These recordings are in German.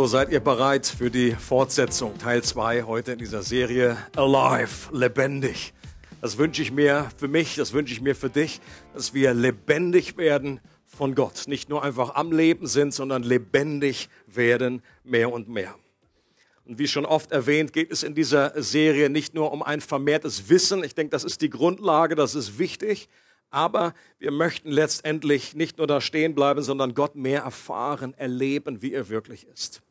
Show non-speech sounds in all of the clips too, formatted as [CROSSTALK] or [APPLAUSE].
So, seid ihr bereit für die Fortsetzung, Teil 2 heute in dieser Serie Alive, lebendig. Das wünsche ich mir für mich, das wünsche ich mir für dich, dass wir lebendig werden von Gott. Nicht nur einfach am Leben sind, sondern lebendig werden mehr und mehr. Und wie schon oft erwähnt, geht es in dieser Serie nicht nur um ein vermehrtes Wissen. Ich denke, das ist die Grundlage, das ist wichtig. Aber wir möchten letztendlich nicht nur da stehen bleiben, sondern Gott mehr erfahren, erleben, wie er wirklich ist.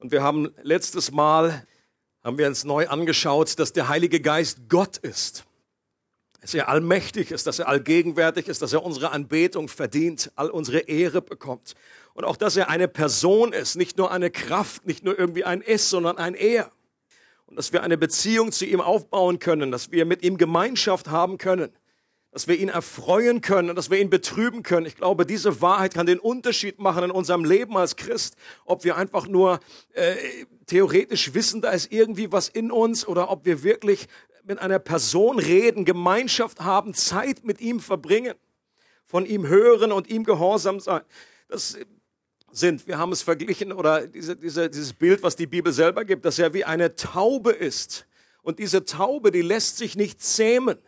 Und wir haben letztes Mal, haben wir uns neu angeschaut, dass der Heilige Geist Gott ist. Dass er allmächtig ist, dass er allgegenwärtig ist, dass er unsere Anbetung verdient, all unsere Ehre bekommt. Und auch, dass er eine Person ist, nicht nur eine Kraft, nicht nur irgendwie ein Es, sondern ein Er. Und dass wir eine Beziehung zu ihm aufbauen können, dass wir mit ihm Gemeinschaft haben können dass wir ihn erfreuen können, dass wir ihn betrüben können. Ich glaube, diese Wahrheit kann den Unterschied machen in unserem Leben als Christ, ob wir einfach nur äh, theoretisch wissen, da ist irgendwie was in uns oder ob wir wirklich mit einer Person reden, Gemeinschaft haben, Zeit mit ihm verbringen, von ihm hören und ihm gehorsam sein. Das sind, wir haben es verglichen oder diese, diese, dieses Bild, was die Bibel selber gibt, dass er wie eine Taube ist. Und diese Taube, die lässt sich nicht zähmen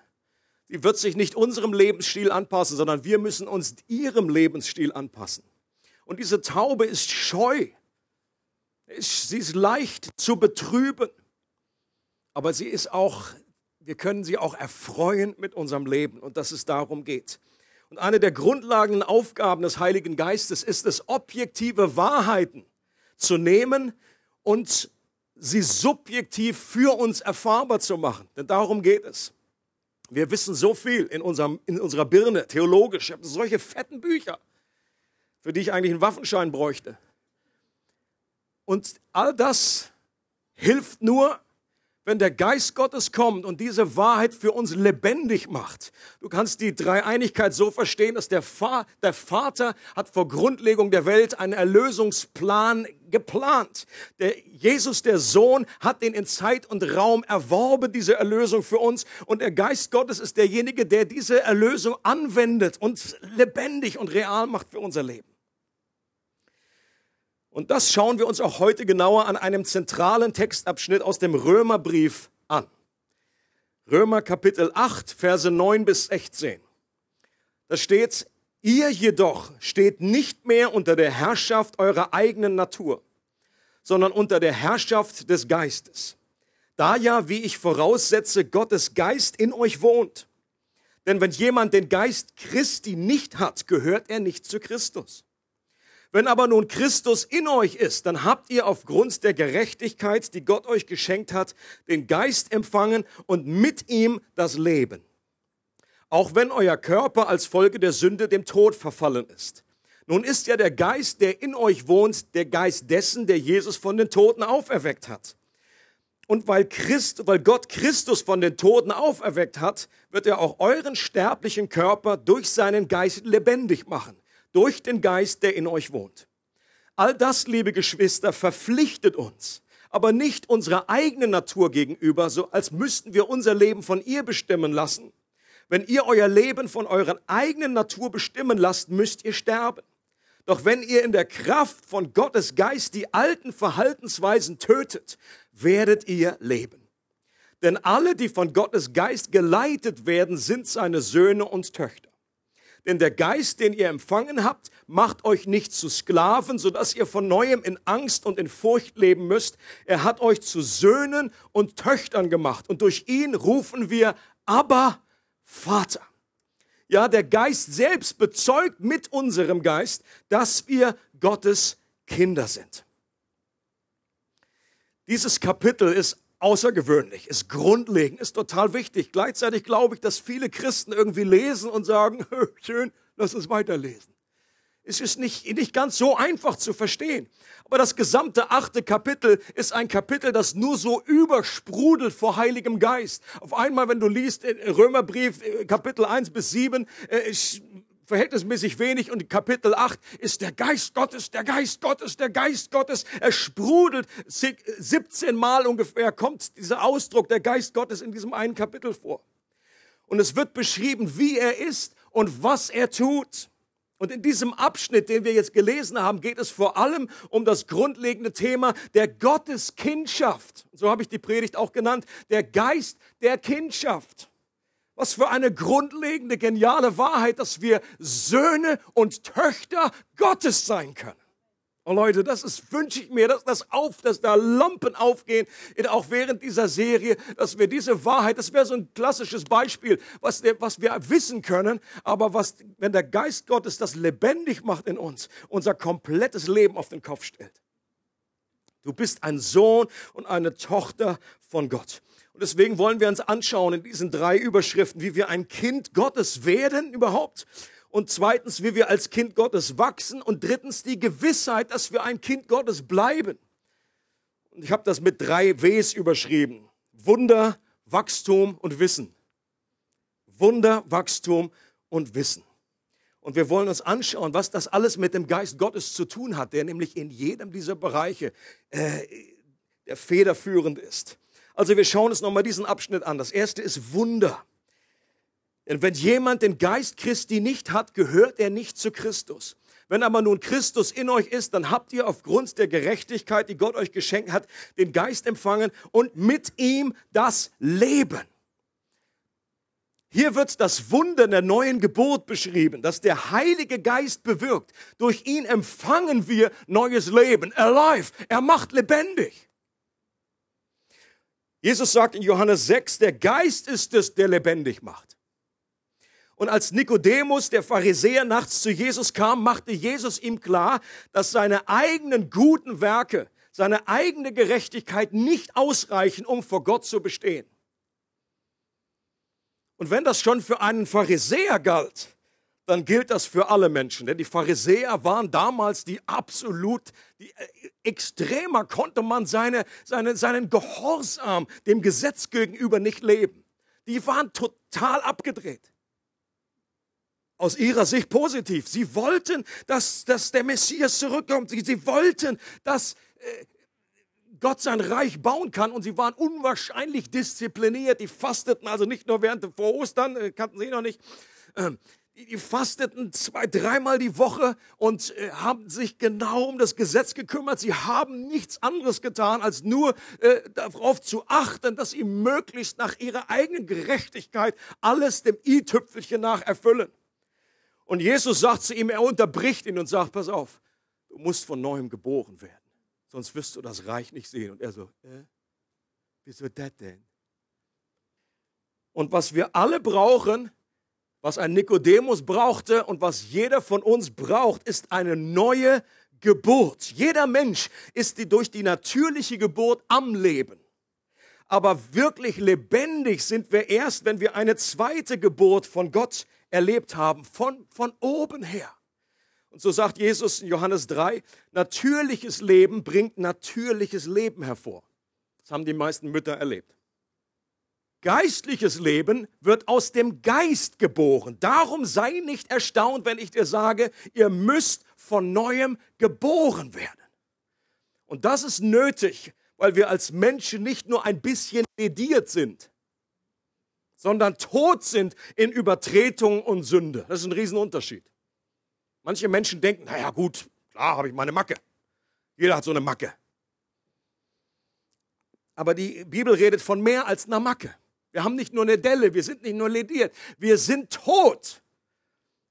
die wird sich nicht unserem Lebensstil anpassen, sondern wir müssen uns ihrem Lebensstil anpassen. Und diese Taube ist scheu. Sie ist leicht zu betrüben. Aber sie ist auch, wir können sie auch erfreuen mit unserem Leben und dass es darum geht. Und eine der grundlegenden Aufgaben des Heiligen Geistes ist es, objektive Wahrheiten zu nehmen und sie subjektiv für uns erfahrbar zu machen. Denn darum geht es. Wir wissen so viel in, unserem, in unserer Birne, theologisch. Ich habe solche fetten Bücher, für die ich eigentlich einen Waffenschein bräuchte. Und all das hilft nur, wenn der Geist Gottes kommt und diese Wahrheit für uns lebendig macht. Du kannst die Dreieinigkeit so verstehen, dass der, Fa der Vater hat vor Grundlegung der Welt einen Erlösungsplan geplant. Der Jesus, der Sohn, hat den in Zeit und Raum erworben, diese Erlösung für uns. Und der Geist Gottes ist derjenige, der diese Erlösung anwendet und lebendig und real macht für unser Leben. Und das schauen wir uns auch heute genauer an einem zentralen Textabschnitt aus dem Römerbrief an. Römer Kapitel 8, Verse 9 bis 16. Da steht, ihr jedoch steht nicht mehr unter der Herrschaft eurer eigenen Natur, sondern unter der Herrschaft des Geistes. Da ja, wie ich voraussetze, Gottes Geist in euch wohnt. Denn wenn jemand den Geist Christi nicht hat, gehört er nicht zu Christus. Wenn aber nun Christus in euch ist, dann habt ihr aufgrund der Gerechtigkeit, die Gott euch geschenkt hat, den Geist empfangen und mit ihm das Leben. Auch wenn euer Körper als Folge der Sünde dem Tod verfallen ist. Nun ist ja der Geist, der in euch wohnt, der Geist dessen, der Jesus von den Toten auferweckt hat. Und weil, Christ, weil Gott Christus von den Toten auferweckt hat, wird er auch euren sterblichen Körper durch seinen Geist lebendig machen durch den Geist, der in euch wohnt. All das, liebe Geschwister, verpflichtet uns, aber nicht unserer eigenen Natur gegenüber, so als müssten wir unser Leben von ihr bestimmen lassen. Wenn ihr euer Leben von eurer eigenen Natur bestimmen lasst, müsst ihr sterben. Doch wenn ihr in der Kraft von Gottes Geist die alten Verhaltensweisen tötet, werdet ihr leben. Denn alle, die von Gottes Geist geleitet werden, sind seine Söhne und Töchter. Denn der Geist, den ihr empfangen habt, macht euch nicht zu Sklaven, sodass ihr von neuem in Angst und in Furcht leben müsst. Er hat euch zu Söhnen und Töchtern gemacht. Und durch ihn rufen wir, aber Vater. Ja, der Geist selbst bezeugt mit unserem Geist, dass wir Gottes Kinder sind. Dieses Kapitel ist außergewöhnlich, ist grundlegend, ist total wichtig. Gleichzeitig glaube ich, dass viele Christen irgendwie lesen und sagen, [LAUGHS] schön, lass uns weiterlesen. Es ist nicht, nicht ganz so einfach zu verstehen. Aber das gesamte achte Kapitel ist ein Kapitel, das nur so übersprudelt vor Heiligem Geist. Auf einmal, wenn du liest Römerbrief äh, Kapitel 1 bis 7, äh, verhältnismäßig wenig und Kapitel 8 ist der Geist Gottes, der Geist Gottes, der Geist Gottes. Er sprudelt 17 Mal ungefähr, kommt dieser Ausdruck der Geist Gottes in diesem einen Kapitel vor. Und es wird beschrieben, wie er ist und was er tut. Und in diesem Abschnitt, den wir jetzt gelesen haben, geht es vor allem um das grundlegende Thema der Gotteskindschaft. So habe ich die Predigt auch genannt, der Geist der Kindschaft. Was für eine grundlegende, geniale Wahrheit, dass wir Söhne und Töchter Gottes sein können. Oh Leute, das ist, wünsche ich mir, dass das auf, dass da Lampen aufgehen, auch während dieser Serie, dass wir diese Wahrheit, das wäre so ein klassisches Beispiel, was, was wir wissen können, aber was, wenn der Geist Gottes das lebendig macht in uns, unser komplettes Leben auf den Kopf stellt. Du bist ein Sohn und eine Tochter von Gott. Und deswegen wollen wir uns anschauen in diesen drei Überschriften, wie wir ein Kind Gottes werden überhaupt und zweitens, wie wir als Kind Gottes wachsen und drittens die Gewissheit, dass wir ein Kind Gottes bleiben. Und ich habe das mit drei Ws überschrieben. Wunder, Wachstum und Wissen. Wunder, Wachstum und Wissen. Und wir wollen uns anschauen, was das alles mit dem Geist Gottes zu tun hat, der nämlich in jedem dieser Bereiche äh, der federführend ist. Also wir schauen uns nochmal diesen Abschnitt an. Das erste ist Wunder. Denn wenn jemand den Geist Christi nicht hat, gehört er nicht zu Christus. Wenn aber nun Christus in euch ist, dann habt ihr aufgrund der Gerechtigkeit, die Gott euch geschenkt hat, den Geist empfangen und mit ihm das Leben. Hier wird das Wunder der neuen Geburt beschrieben, dass der Heilige Geist bewirkt. Durch ihn empfangen wir neues Leben. Alive. Er macht lebendig. Jesus sagt in Johannes 6, der Geist ist es, der lebendig macht. Und als Nikodemus, der Pharisäer, nachts zu Jesus kam, machte Jesus ihm klar, dass seine eigenen guten Werke, seine eigene Gerechtigkeit nicht ausreichen, um vor Gott zu bestehen. Und wenn das schon für einen Pharisäer galt, dann gilt das für alle Menschen. Denn die Pharisäer waren damals die absolut, die, äh, extremer konnte man seine, seine, seinen Gehorsam dem Gesetz gegenüber nicht leben. Die waren total abgedreht aus ihrer Sicht positiv. Sie wollten, dass, dass der Messias zurückkommt. Sie, sie wollten, dass äh, Gott sein Reich bauen kann und sie waren unwahrscheinlich diszipliniert. Die fasteten also nicht nur während vor Ostern, äh, kannten sie noch nicht. Die, die fasteten zwei, dreimal die Woche und äh, haben sich genau um das Gesetz gekümmert. Sie haben nichts anderes getan, als nur äh, darauf zu achten, dass sie möglichst nach ihrer eigenen Gerechtigkeit alles dem i-Tüpfelchen nach erfüllen. Und Jesus sagt zu ihm, er unterbricht ihn und sagt, pass auf, du musst von neuem geboren werden, sonst wirst du das Reich nicht sehen. Und er so, äh, wieso das denn? Und was wir alle brauchen, was ein Nikodemus brauchte und was jeder von uns braucht, ist eine neue Geburt. Jeder Mensch ist die, durch die natürliche Geburt am Leben. Aber wirklich lebendig sind wir erst, wenn wir eine zweite Geburt von Gott erlebt haben, von, von oben her. Und so sagt Jesus in Johannes 3, natürliches Leben bringt natürliches Leben hervor. Das haben die meisten Mütter erlebt. Geistliches Leben wird aus dem Geist geboren. Darum sei nicht erstaunt, wenn ich dir sage, ihr müsst von neuem geboren werden. Und das ist nötig, weil wir als Menschen nicht nur ein bisschen lediert sind, sondern tot sind in Übertretung und Sünde. Das ist ein Riesenunterschied. Manche Menschen denken, naja gut, klar habe ich meine Macke. Jeder hat so eine Macke. Aber die Bibel redet von mehr als einer Macke. Wir haben nicht nur eine Delle, wir sind nicht nur lediert, wir sind tot.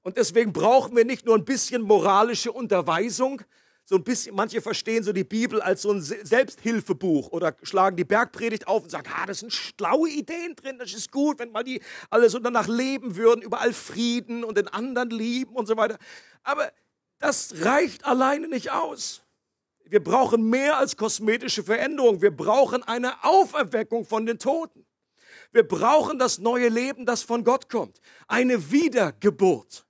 Und deswegen brauchen wir nicht nur ein bisschen moralische Unterweisung, so ein bisschen, manche verstehen so die Bibel als so ein Selbsthilfebuch oder schlagen die Bergpredigt auf und sagen, ah, das sind schlaue Ideen drin, das ist gut, wenn mal die alle so danach leben würden, überall Frieden und den anderen lieben und so weiter. Aber das reicht alleine nicht aus. Wir brauchen mehr als kosmetische Veränderung. Wir brauchen eine Auferweckung von den Toten. Wir brauchen das neue Leben, das von Gott kommt. Eine Wiedergeburt.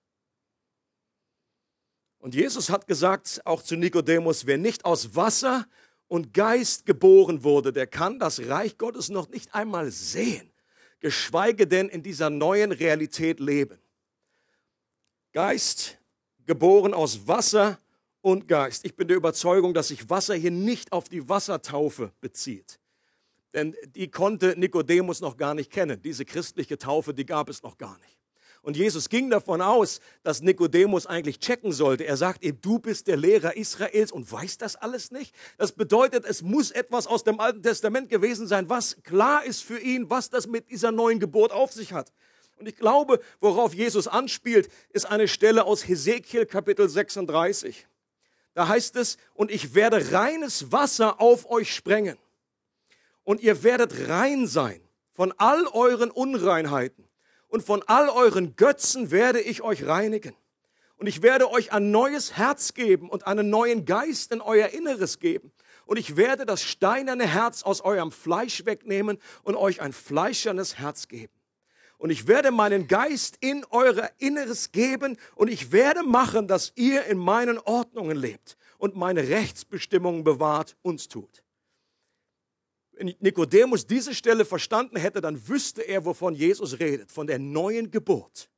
Und Jesus hat gesagt, auch zu Nikodemus, wer nicht aus Wasser und Geist geboren wurde, der kann das Reich Gottes noch nicht einmal sehen, geschweige denn in dieser neuen Realität leben. Geist, geboren aus Wasser und Geist. Ich bin der Überzeugung, dass sich Wasser hier nicht auf die Wassertaufe bezieht. Denn die konnte Nikodemus noch gar nicht kennen. Diese christliche Taufe, die gab es noch gar nicht. Und Jesus ging davon aus, dass Nikodemus eigentlich checken sollte. Er sagt ihm, du bist der Lehrer Israels und weißt das alles nicht. Das bedeutet, es muss etwas aus dem Alten Testament gewesen sein, was klar ist für ihn, was das mit dieser neuen Geburt auf sich hat. Und ich glaube, worauf Jesus anspielt, ist eine Stelle aus Hesekiel Kapitel 36. Da heißt es, und ich werde reines Wasser auf euch sprengen. Und ihr werdet rein sein von all euren Unreinheiten und von all euren Götzen werde ich euch reinigen. Und ich werde euch ein neues Herz geben und einen neuen Geist in euer Inneres geben. Und ich werde das steinerne Herz aus eurem Fleisch wegnehmen und euch ein fleischernes Herz geben. Und ich werde meinen Geist in euer Inneres geben und ich werde machen, dass ihr in meinen Ordnungen lebt und meine Rechtsbestimmungen bewahrt und tut Nikodemus diese Stelle verstanden hätte, dann wüsste er, wovon Jesus redet, von der neuen Geburt.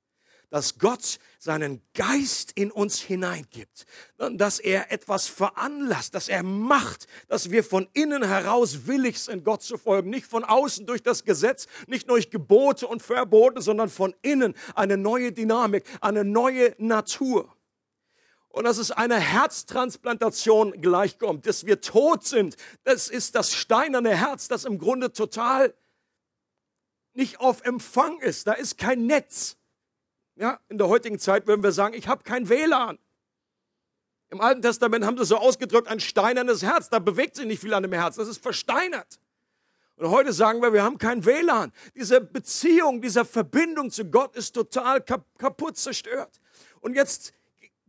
Dass Gott seinen Geist in uns hineingibt, dass er etwas veranlasst, dass er macht, dass wir von innen heraus willig sind, Gott zu folgen. Nicht von außen durch das Gesetz, nicht durch Gebote und Verbote, sondern von innen eine neue Dynamik, eine neue Natur und dass es einer Herztransplantation gleichkommt, dass wir tot sind. Das ist das steinerne Herz, das im Grunde total nicht auf Empfang ist. Da ist kein Netz. Ja, in der heutigen Zeit würden wir sagen, ich habe kein WLAN. Im Alten Testament haben sie so ausgedrückt, ein steinernes Herz. Da bewegt sich nicht viel an dem Herz. Das ist versteinert. Und heute sagen wir, wir haben kein WLAN. Diese Beziehung, diese Verbindung zu Gott ist total kaputt zerstört. Und jetzt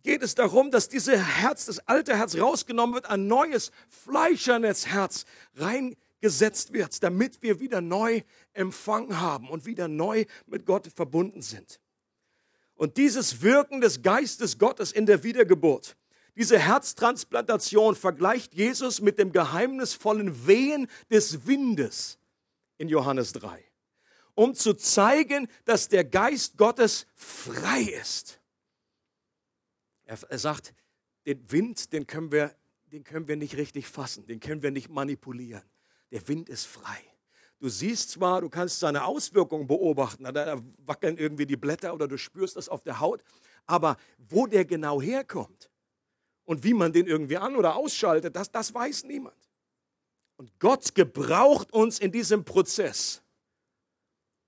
geht es darum, dass dieses Herz, das alte Herz rausgenommen wird, ein neues, fleischernes Herz reingesetzt wird, damit wir wieder neu Empfang haben und wieder neu mit Gott verbunden sind. Und dieses Wirken des Geistes Gottes in der Wiedergeburt, diese Herztransplantation vergleicht Jesus mit dem geheimnisvollen Wehen des Windes in Johannes 3, um zu zeigen, dass der Geist Gottes frei ist. Er, sagt, den Wind, den können, wir, den können wir nicht richtig fassen, den können wir nicht manipulieren. Der Wind ist frei. Du siehst zwar, du kannst seine Auswirkungen beobachten, da wackeln irgendwie die Blätter oder du spürst das auf der Haut, aber wo der genau herkommt und wie man den irgendwie an- oder ausschaltet, das, das weiß niemand. Und Gott gebraucht uns in diesem Prozess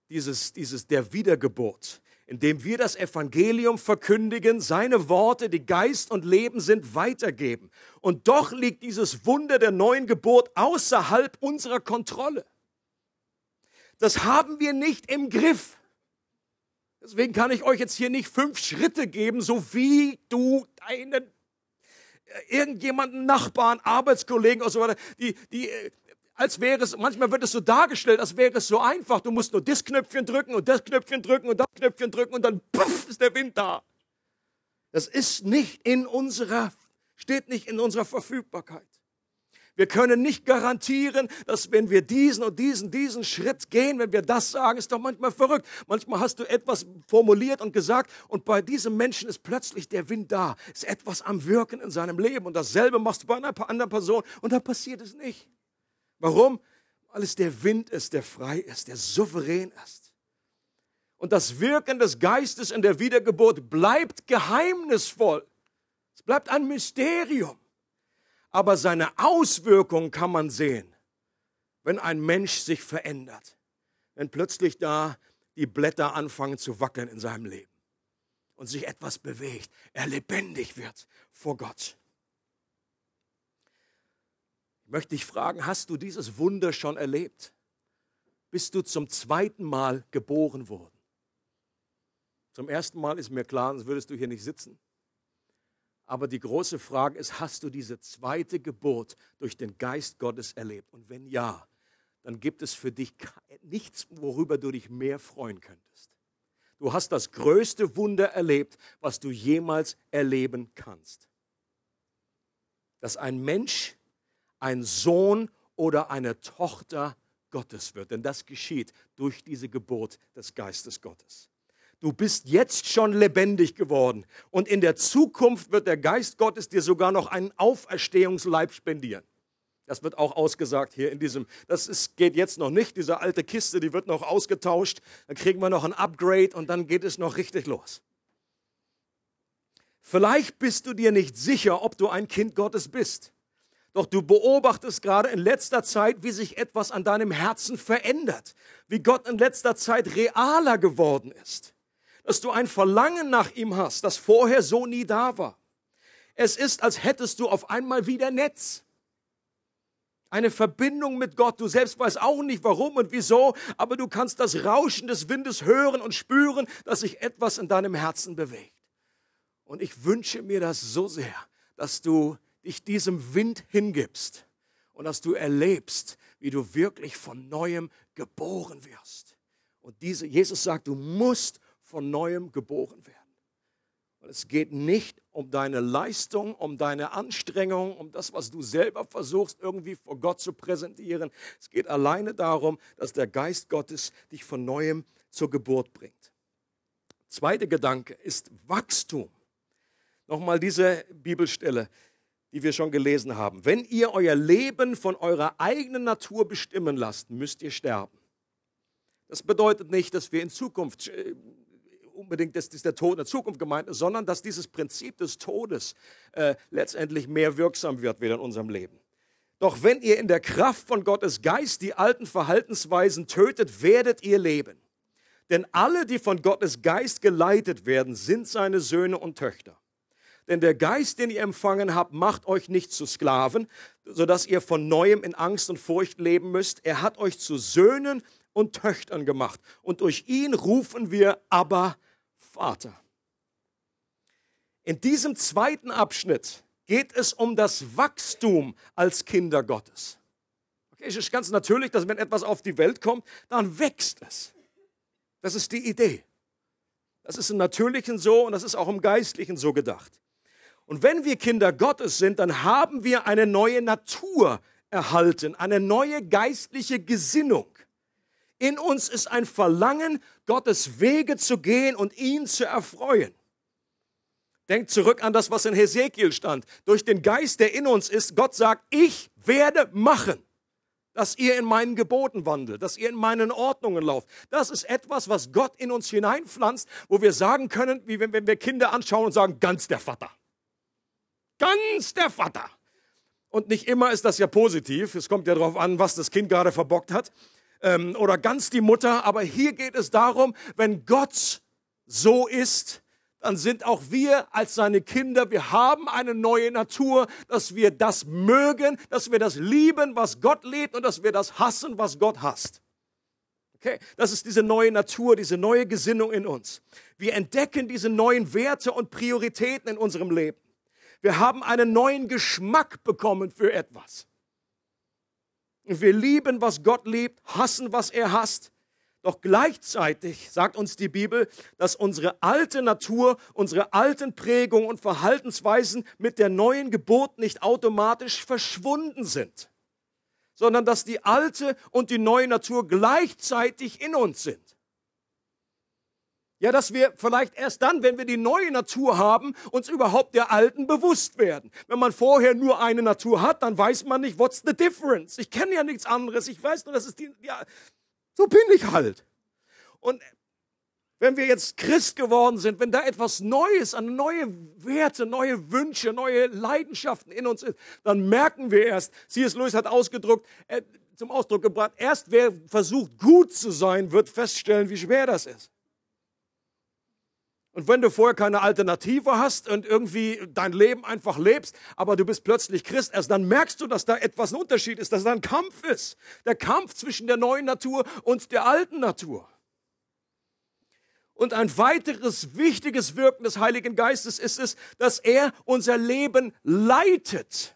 dieses, dieses der Wiedergeburt, indem wir das Evangelium verkündigen, seine Worte, die Geist und Leben sind, weitergeben. Und doch liegt dieses Wunder der neuen Geburt außerhalb unserer Kontrolle. Das haben wir nicht im Griff. Deswegen kann ich euch jetzt hier nicht fünf Schritte geben, so wie du deinen äh, irgendjemanden, Nachbarn, Arbeitskollegen und so weiter, die, die äh, als wäre es, manchmal wird es so dargestellt, als wäre es so einfach. Du musst nur das Knöpfchen drücken und das Knöpfchen drücken und das Knöpfchen drücken und dann puff, ist der Wind da. Das ist nicht in unserer, steht nicht in unserer Verfügbarkeit. Wir können nicht garantieren, dass wenn wir diesen und diesen, diesen Schritt gehen, wenn wir das sagen, ist doch manchmal verrückt. Manchmal hast du etwas formuliert und gesagt und bei diesem Menschen ist plötzlich der Wind da, ist etwas am Wirken in seinem Leben und dasselbe machst du bei einer anderen Person und dann passiert es nicht. Warum? Weil es der Wind ist, der frei ist, der souverän ist. Und das Wirken des Geistes in der Wiedergeburt bleibt geheimnisvoll. Es bleibt ein Mysterium. Aber seine Auswirkungen kann man sehen, wenn ein Mensch sich verändert. Wenn plötzlich da die Blätter anfangen zu wackeln in seinem Leben und sich etwas bewegt, er lebendig wird vor Gott möchte ich fragen, hast du dieses Wunder schon erlebt? Bist du zum zweiten Mal geboren worden? Zum ersten Mal ist mir klar, sonst würdest du hier nicht sitzen. Aber die große Frage ist, hast du diese zweite Geburt durch den Geist Gottes erlebt? Und wenn ja, dann gibt es für dich nichts, worüber du dich mehr freuen könntest. Du hast das größte Wunder erlebt, was du jemals erleben kannst. Dass ein Mensch, ein Sohn oder eine Tochter Gottes wird. Denn das geschieht durch diese Geburt des Geistes Gottes. Du bist jetzt schon lebendig geworden und in der Zukunft wird der Geist Gottes dir sogar noch einen Auferstehungsleib spendieren. Das wird auch ausgesagt hier in diesem, das ist, geht jetzt noch nicht, diese alte Kiste, die wird noch ausgetauscht, dann kriegen wir noch ein Upgrade und dann geht es noch richtig los. Vielleicht bist du dir nicht sicher, ob du ein Kind Gottes bist. Doch du beobachtest gerade in letzter Zeit, wie sich etwas an deinem Herzen verändert, wie Gott in letzter Zeit realer geworden ist dass du ein Verlangen nach ihm hast, das vorher so nie da war. Es ist, als hättest du auf einmal wieder Netz. Eine Verbindung mit Gott. Du selbst weißt auch nicht warum und wieso, aber du kannst das Rauschen des Windes hören und spüren, dass sich etwas in deinem Herzen bewegt. Und ich wünsche mir das so sehr, dass du dich diesem Wind hingibst und dass du erlebst, wie du wirklich von neuem geboren wirst. Und diese, Jesus sagt, du musst von neuem geboren werden. Und es geht nicht um deine Leistung, um deine Anstrengung, um das, was du selber versuchst, irgendwie vor Gott zu präsentieren. Es geht alleine darum, dass der Geist Gottes dich von neuem zur Geburt bringt. Zweiter Gedanke ist Wachstum. Nochmal diese Bibelstelle, die wir schon gelesen haben. Wenn ihr euer Leben von eurer eigenen Natur bestimmen lasst, müsst ihr sterben. Das bedeutet nicht, dass wir in Zukunft äh, unbedingt, dass der Tod in der Zukunft gemeint ist, sondern dass dieses Prinzip des Todes äh, letztendlich mehr wirksam wird wieder in unserem Leben. Doch wenn ihr in der Kraft von Gottes Geist die alten Verhaltensweisen tötet, werdet ihr leben. Denn alle, die von Gottes Geist geleitet werden, sind seine Söhne und Töchter. Denn der Geist, den ihr empfangen habt, macht euch nicht zu Sklaven, sodass ihr von neuem in Angst und Furcht leben müsst. Er hat euch zu Söhnen und Töchtern gemacht. Und durch ihn rufen wir aber Vater. In diesem zweiten Abschnitt geht es um das Wachstum als Kinder Gottes. Okay, es ist ganz natürlich, dass wenn etwas auf die Welt kommt, dann wächst es. Das ist die Idee. Das ist im Natürlichen so und das ist auch im Geistlichen so gedacht. Und wenn wir Kinder Gottes sind, dann haben wir eine neue Natur erhalten, eine neue geistliche Gesinnung. In uns ist ein Verlangen, Gottes Wege zu gehen und ihn zu erfreuen. Denkt zurück an das, was in Hesekiel stand. Durch den Geist, der in uns ist, Gott sagt, ich werde machen, dass ihr in meinen Geboten wandelt, dass ihr in meinen Ordnungen lauft. Das ist etwas, was Gott in uns hineinpflanzt, wo wir sagen können, wie wenn, wenn wir Kinder anschauen und sagen, ganz der Vater. Ganz der Vater. Und nicht immer ist das ja positiv. Es kommt ja darauf an, was das Kind gerade verbockt hat ähm, oder ganz die Mutter, aber hier geht es darum, wenn Gott so ist, dann sind auch wir als seine Kinder, wir haben eine neue Natur, dass wir das mögen, dass wir das lieben, was Gott lebt und dass wir das hassen, was Gott hasst. Okay, das ist diese neue Natur, diese neue Gesinnung in uns. Wir entdecken diese neuen Werte und Prioritäten in unserem Leben. Wir haben einen neuen Geschmack bekommen für etwas. Wir lieben, was Gott liebt, hassen, was er hasst. Doch gleichzeitig sagt uns die Bibel, dass unsere alte Natur, unsere alten Prägungen und Verhaltensweisen mit der neuen Geburt nicht automatisch verschwunden sind, sondern dass die alte und die neue Natur gleichzeitig in uns sind. Ja, dass wir vielleicht erst dann, wenn wir die neue Natur haben, uns überhaupt der alten bewusst werden. Wenn man vorher nur eine Natur hat, dann weiß man nicht, what's the difference? Ich kenne ja nichts anderes. Ich weiß nur, das ist die, ja, so bin ich halt. Und wenn wir jetzt Christ geworden sind, wenn da etwas Neues, eine neue Werte, neue Wünsche, neue Leidenschaften in uns ist, dann merken wir erst, C.S. Lewis hat ausgedrückt, äh, zum Ausdruck gebracht, erst wer versucht gut zu sein, wird feststellen, wie schwer das ist. Und wenn du vorher keine Alternative hast und irgendwie dein Leben einfach lebst, aber du bist plötzlich Christ, erst dann merkst du, dass da etwas ein Unterschied ist, dass da ein Kampf ist. Der Kampf zwischen der neuen Natur und der alten Natur. Und ein weiteres wichtiges Wirken des Heiligen Geistes ist es, dass er unser Leben leitet.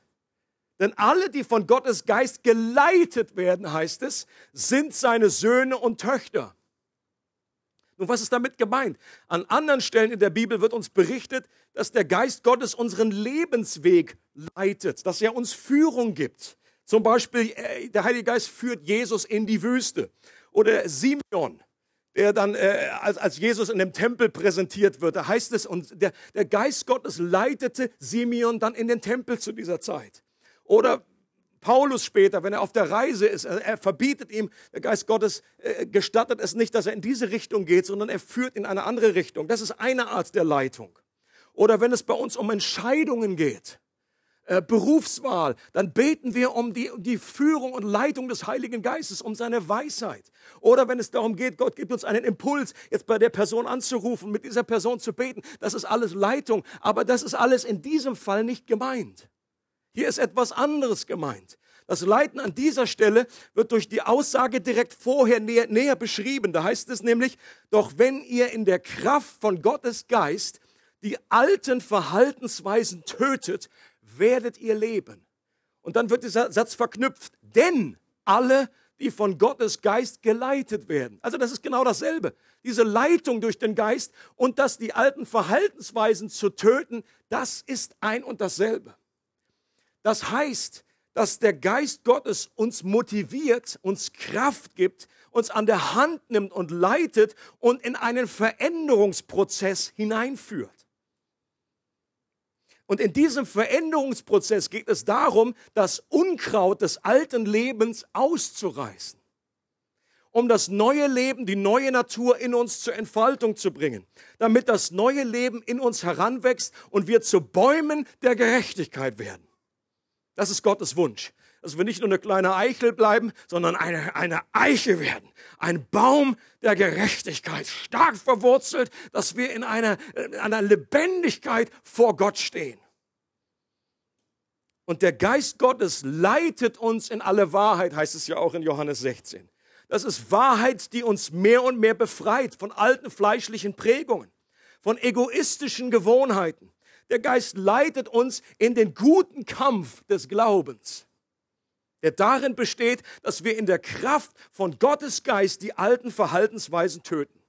Denn alle, die von Gottes Geist geleitet werden, heißt es, sind seine Söhne und Töchter. Nun, was ist damit gemeint? An anderen Stellen in der Bibel wird uns berichtet, dass der Geist Gottes unseren Lebensweg leitet, dass er uns Führung gibt. Zum Beispiel, äh, der Heilige Geist führt Jesus in die Wüste. Oder Simeon, der dann, äh, als, als Jesus in dem Tempel präsentiert wird, da heißt es, und der, der Geist Gottes leitete Simeon dann in den Tempel zu dieser Zeit. Oder Paulus später, wenn er auf der Reise ist, er, er verbietet ihm, der Geist Gottes äh, gestattet es nicht, dass er in diese Richtung geht, sondern er führt in eine andere Richtung. Das ist eine Art der Leitung. Oder wenn es bei uns um Entscheidungen geht, äh, Berufswahl, dann beten wir um die, um die Führung und Leitung des Heiligen Geistes, um seine Weisheit. Oder wenn es darum geht, Gott gibt uns einen Impuls, jetzt bei der Person anzurufen, mit dieser Person zu beten, das ist alles Leitung, aber das ist alles in diesem Fall nicht gemeint. Hier ist etwas anderes gemeint. Das Leiten an dieser Stelle wird durch die Aussage direkt vorher näher, näher, beschrieben. Da heißt es nämlich, doch wenn ihr in der Kraft von Gottes Geist die alten Verhaltensweisen tötet, werdet ihr leben. Und dann wird dieser Satz verknüpft, denn alle, die von Gottes Geist geleitet werden. Also das ist genau dasselbe. Diese Leitung durch den Geist und das die alten Verhaltensweisen zu töten, das ist ein und dasselbe. Das heißt, dass der Geist Gottes uns motiviert, uns Kraft gibt, uns an der Hand nimmt und leitet und in einen Veränderungsprozess hineinführt. Und in diesem Veränderungsprozess geht es darum, das Unkraut des alten Lebens auszureißen, um das neue Leben, die neue Natur in uns zur Entfaltung zu bringen, damit das neue Leben in uns heranwächst und wir zu Bäumen der Gerechtigkeit werden. Das ist Gottes Wunsch. Dass wir nicht nur eine kleine Eichel bleiben, sondern eine, eine Eiche werden. Ein Baum der Gerechtigkeit, stark verwurzelt, dass wir in einer, in einer Lebendigkeit vor Gott stehen. Und der Geist Gottes leitet uns in alle Wahrheit, heißt es ja auch in Johannes 16. Das ist Wahrheit, die uns mehr und mehr befreit von alten fleischlichen Prägungen, von egoistischen Gewohnheiten, der Geist leitet uns in den guten Kampf des Glaubens, der darin besteht, dass wir in der Kraft von Gottes Geist die alten Verhaltensweisen töten.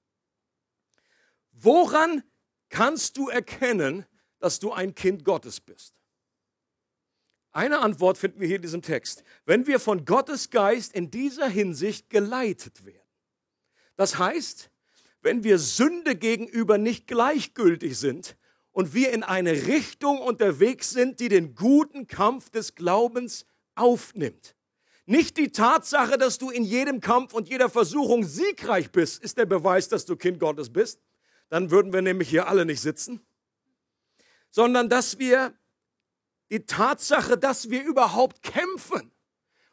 Woran kannst du erkennen, dass du ein Kind Gottes bist? Eine Antwort finden wir hier in diesem Text. Wenn wir von Gottes Geist in dieser Hinsicht geleitet werden. Das heißt, wenn wir Sünde gegenüber nicht gleichgültig sind, und wir in eine Richtung unterwegs sind, die den guten Kampf des Glaubens aufnimmt. Nicht die Tatsache, dass du in jedem Kampf und jeder Versuchung siegreich bist, ist der Beweis, dass du Kind Gottes bist. Dann würden wir nämlich hier alle nicht sitzen. Sondern dass wir die Tatsache, dass wir überhaupt kämpfen,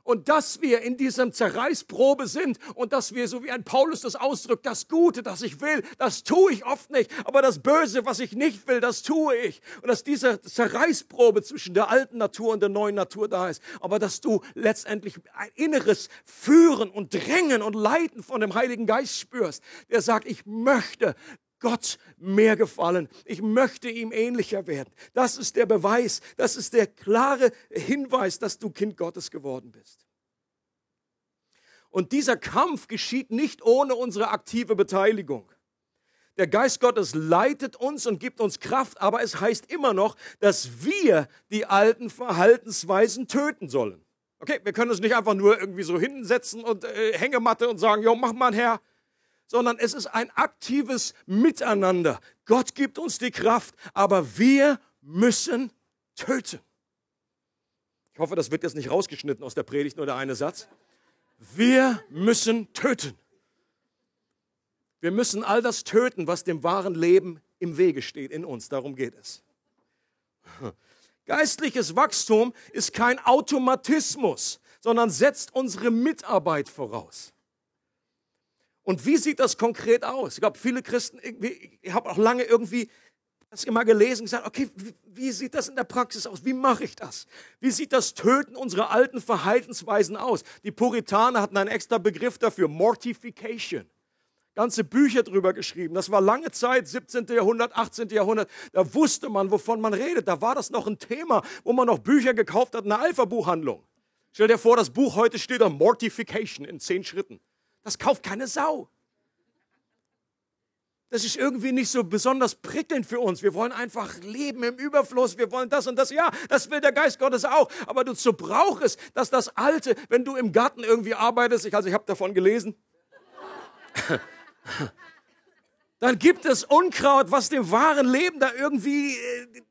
und dass wir in diesem Zerreißprobe sind und dass wir, so wie ein Paulus das ausdrückt, das Gute, das ich will, das tue ich oft nicht, aber das Böse, was ich nicht will, das tue ich. Und dass diese Zerreißprobe zwischen der alten Natur und der neuen Natur da ist, aber dass du letztendlich ein inneres Führen und Drängen und Leiten von dem Heiligen Geist spürst, der sagt, ich möchte Gott mehr gefallen. Ich möchte ihm ähnlicher werden. Das ist der Beweis, das ist der klare Hinweis, dass du Kind Gottes geworden bist. Und dieser Kampf geschieht nicht ohne unsere aktive Beteiligung. Der Geist Gottes leitet uns und gibt uns Kraft, aber es heißt immer noch, dass wir die alten Verhaltensweisen töten sollen. Okay, wir können uns nicht einfach nur irgendwie so hinsetzen und äh, Hängematte und sagen, jo, mach mal, Herr, sondern es ist ein aktives Miteinander. Gott gibt uns die Kraft, aber wir müssen töten. Ich hoffe, das wird jetzt nicht rausgeschnitten aus der Predigt, nur der eine Satz. Wir müssen töten. Wir müssen all das töten, was dem wahren Leben im Wege steht in uns. Darum geht es. Geistliches Wachstum ist kein Automatismus, sondern setzt unsere Mitarbeit voraus. Und wie sieht das konkret aus? Ich glaube, viele Christen, ich habe auch lange irgendwie das immer gelesen gesagt, okay, wie, wie sieht das in der Praxis aus? Wie mache ich das? Wie sieht das Töten unserer alten Verhaltensweisen aus? Die Puritaner hatten einen extra Begriff dafür, Mortification. ganze Bücher drüber geschrieben. Das war lange Zeit, 17. Jahrhundert, 18. Jahrhundert. Da wusste man, wovon man redet. Da war das noch ein Thema, wo man noch Bücher gekauft hat, eine Alpha-Buchhandlung. Stell dir vor, das Buch heute steht da Mortification in zehn Schritten. Das kauft keine Sau. Das ist irgendwie nicht so besonders prickelnd für uns. Wir wollen einfach leben im Überfluss. Wir wollen das und das. Ja, das will der Geist Gottes auch. Aber du brauchst, dass das Alte, wenn du im Garten irgendwie arbeitest, ich, also ich habe davon gelesen, [LAUGHS] dann gibt es Unkraut, was dem wahren Leben da irgendwie äh,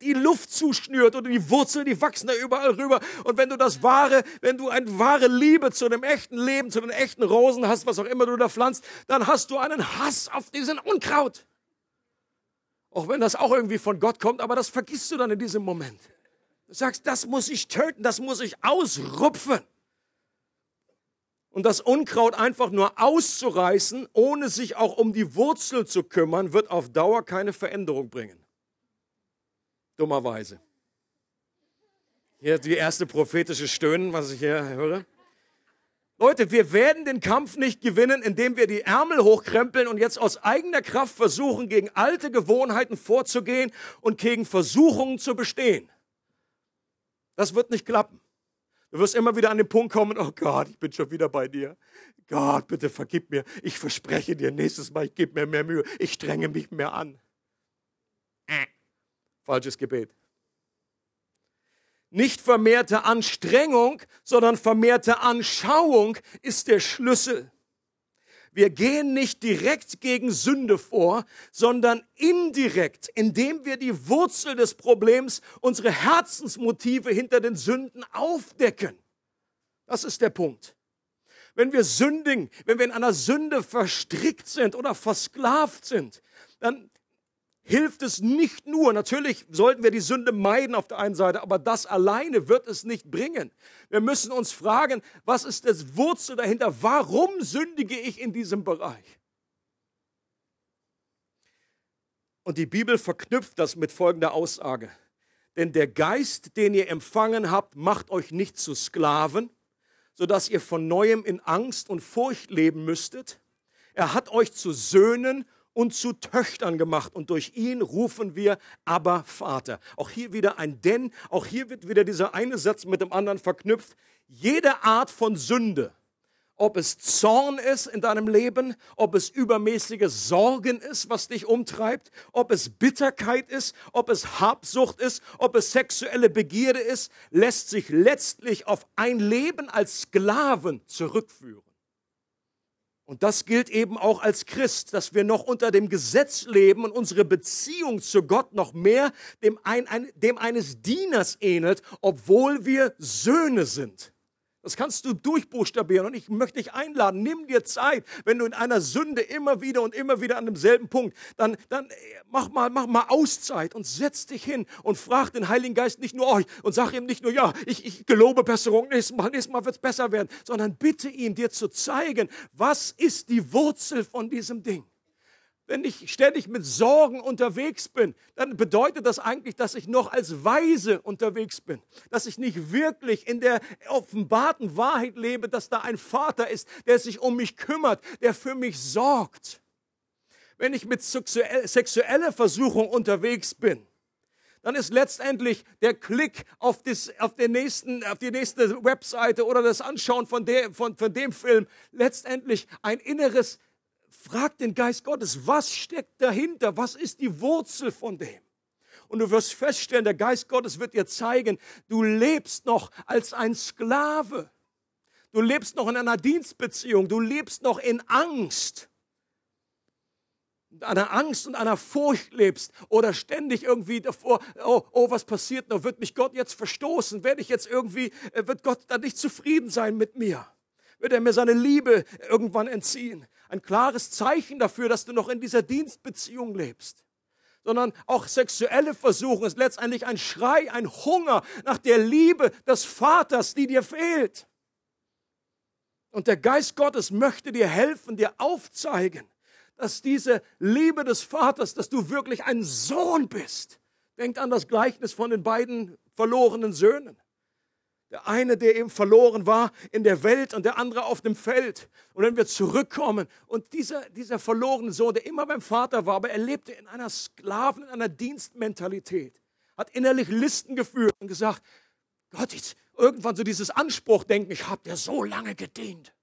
die Luft zuschnürt oder die Wurzeln, die wachsen da überall rüber. Und wenn du das wahre, wenn du eine wahre Liebe zu dem echten Leben, zu den echten Rosen hast, was auch immer du da pflanzt, dann hast du einen Hass auf diesen Unkraut. Auch wenn das auch irgendwie von Gott kommt, aber das vergisst du dann in diesem Moment. Du sagst, das muss ich töten, das muss ich ausrupfen. Und das Unkraut einfach nur auszureißen, ohne sich auch um die Wurzel zu kümmern, wird auf Dauer keine Veränderung bringen. Dummerweise. Hier die erste prophetische Stöhnen, was ich hier höre. Leute, wir werden den Kampf nicht gewinnen, indem wir die Ärmel hochkrempeln und jetzt aus eigener Kraft versuchen, gegen alte Gewohnheiten vorzugehen und gegen Versuchungen zu bestehen. Das wird nicht klappen. Du wirst immer wieder an den Punkt kommen, oh Gott, ich bin schon wieder bei dir. Gott, bitte vergib mir. Ich verspreche dir, nächstes Mal, ich gebe mir mehr Mühe. Ich strenge mich mehr an. Falsches Gebet. Nicht vermehrte Anstrengung, sondern vermehrte Anschauung ist der Schlüssel. Wir gehen nicht direkt gegen Sünde vor, sondern indirekt, indem wir die Wurzel des Problems, unsere Herzensmotive hinter den Sünden aufdecken. Das ist der Punkt. Wenn wir sündigen, wenn wir in einer Sünde verstrickt sind oder versklavt sind, dann hilft es nicht nur, natürlich sollten wir die Sünde meiden auf der einen Seite, aber das alleine wird es nicht bringen. Wir müssen uns fragen, was ist das Wurzel dahinter? Warum sündige ich in diesem Bereich? Und die Bibel verknüpft das mit folgender Aussage. Denn der Geist, den ihr empfangen habt, macht euch nicht zu Sklaven, sodass ihr von neuem in Angst und Furcht leben müsstet. Er hat euch zu Söhnen und zu Töchtern gemacht und durch ihn rufen wir aber Vater. Auch hier wieder ein Denn, auch hier wird wieder dieser eine Satz mit dem anderen verknüpft. Jede Art von Sünde, ob es Zorn ist in deinem Leben, ob es übermäßige Sorgen ist, was dich umtreibt, ob es Bitterkeit ist, ob es Habsucht ist, ob es sexuelle Begierde ist, lässt sich letztlich auf ein Leben als Sklaven zurückführen. Und das gilt eben auch als Christ, dass wir noch unter dem Gesetz leben und unsere Beziehung zu Gott noch mehr dem, ein, ein, dem eines Dieners ähnelt, obwohl wir Söhne sind. Das kannst du durchbuchstabieren und ich möchte dich einladen, nimm dir Zeit, wenn du in einer Sünde immer wieder und immer wieder an demselben Punkt, dann, dann äh, mach, mal, mach mal Auszeit und setz dich hin und frag den Heiligen Geist nicht nur euch oh, und sag ihm nicht nur, ja, ich, ich gelobe Besserung, nächstes Mal, nächstes Mal wird es besser werden, sondern bitte ihn, dir zu zeigen, was ist die Wurzel von diesem Ding. Wenn ich ständig mit Sorgen unterwegs bin, dann bedeutet das eigentlich, dass ich noch als Weise unterwegs bin. Dass ich nicht wirklich in der offenbarten Wahrheit lebe, dass da ein Vater ist, der sich um mich kümmert, der für mich sorgt. Wenn ich mit sexueller Versuchung unterwegs bin, dann ist letztendlich der Klick auf, das, auf, den nächsten, auf die nächste Webseite oder das Anschauen von, der, von, von dem Film letztendlich ein inneres Frag den Geist Gottes, was steckt dahinter? Was ist die Wurzel von dem? Und du wirst feststellen, der Geist Gottes wird dir zeigen, du lebst noch als ein Sklave. Du lebst noch in einer Dienstbeziehung. Du lebst noch in Angst. Einer Angst und einer Furcht lebst oder ständig irgendwie davor, oh, oh, was passiert noch? Wird mich Gott jetzt verstoßen? Werde ich jetzt irgendwie, äh, wird Gott dann nicht zufrieden sein mit mir? Wird er mir seine Liebe irgendwann entziehen? Ein klares Zeichen dafür, dass du noch in dieser Dienstbeziehung lebst. Sondern auch sexuelle Versuchung ist letztendlich ein Schrei, ein Hunger nach der Liebe des Vaters, die dir fehlt. Und der Geist Gottes möchte dir helfen, dir aufzeigen, dass diese Liebe des Vaters, dass du wirklich ein Sohn bist. Denkt an das Gleichnis von den beiden verlorenen Söhnen. Der eine, der eben verloren war in der Welt und der andere auf dem Feld. Und wenn wir zurückkommen und dieser, dieser verlorene Sohn, der immer beim Vater war, aber er lebte in einer Sklaven, in einer Dienstmentalität, hat innerlich Listen geführt und gesagt, Gott, jetzt irgendwann so dieses Anspruchdenken, ich habe dir so lange gedient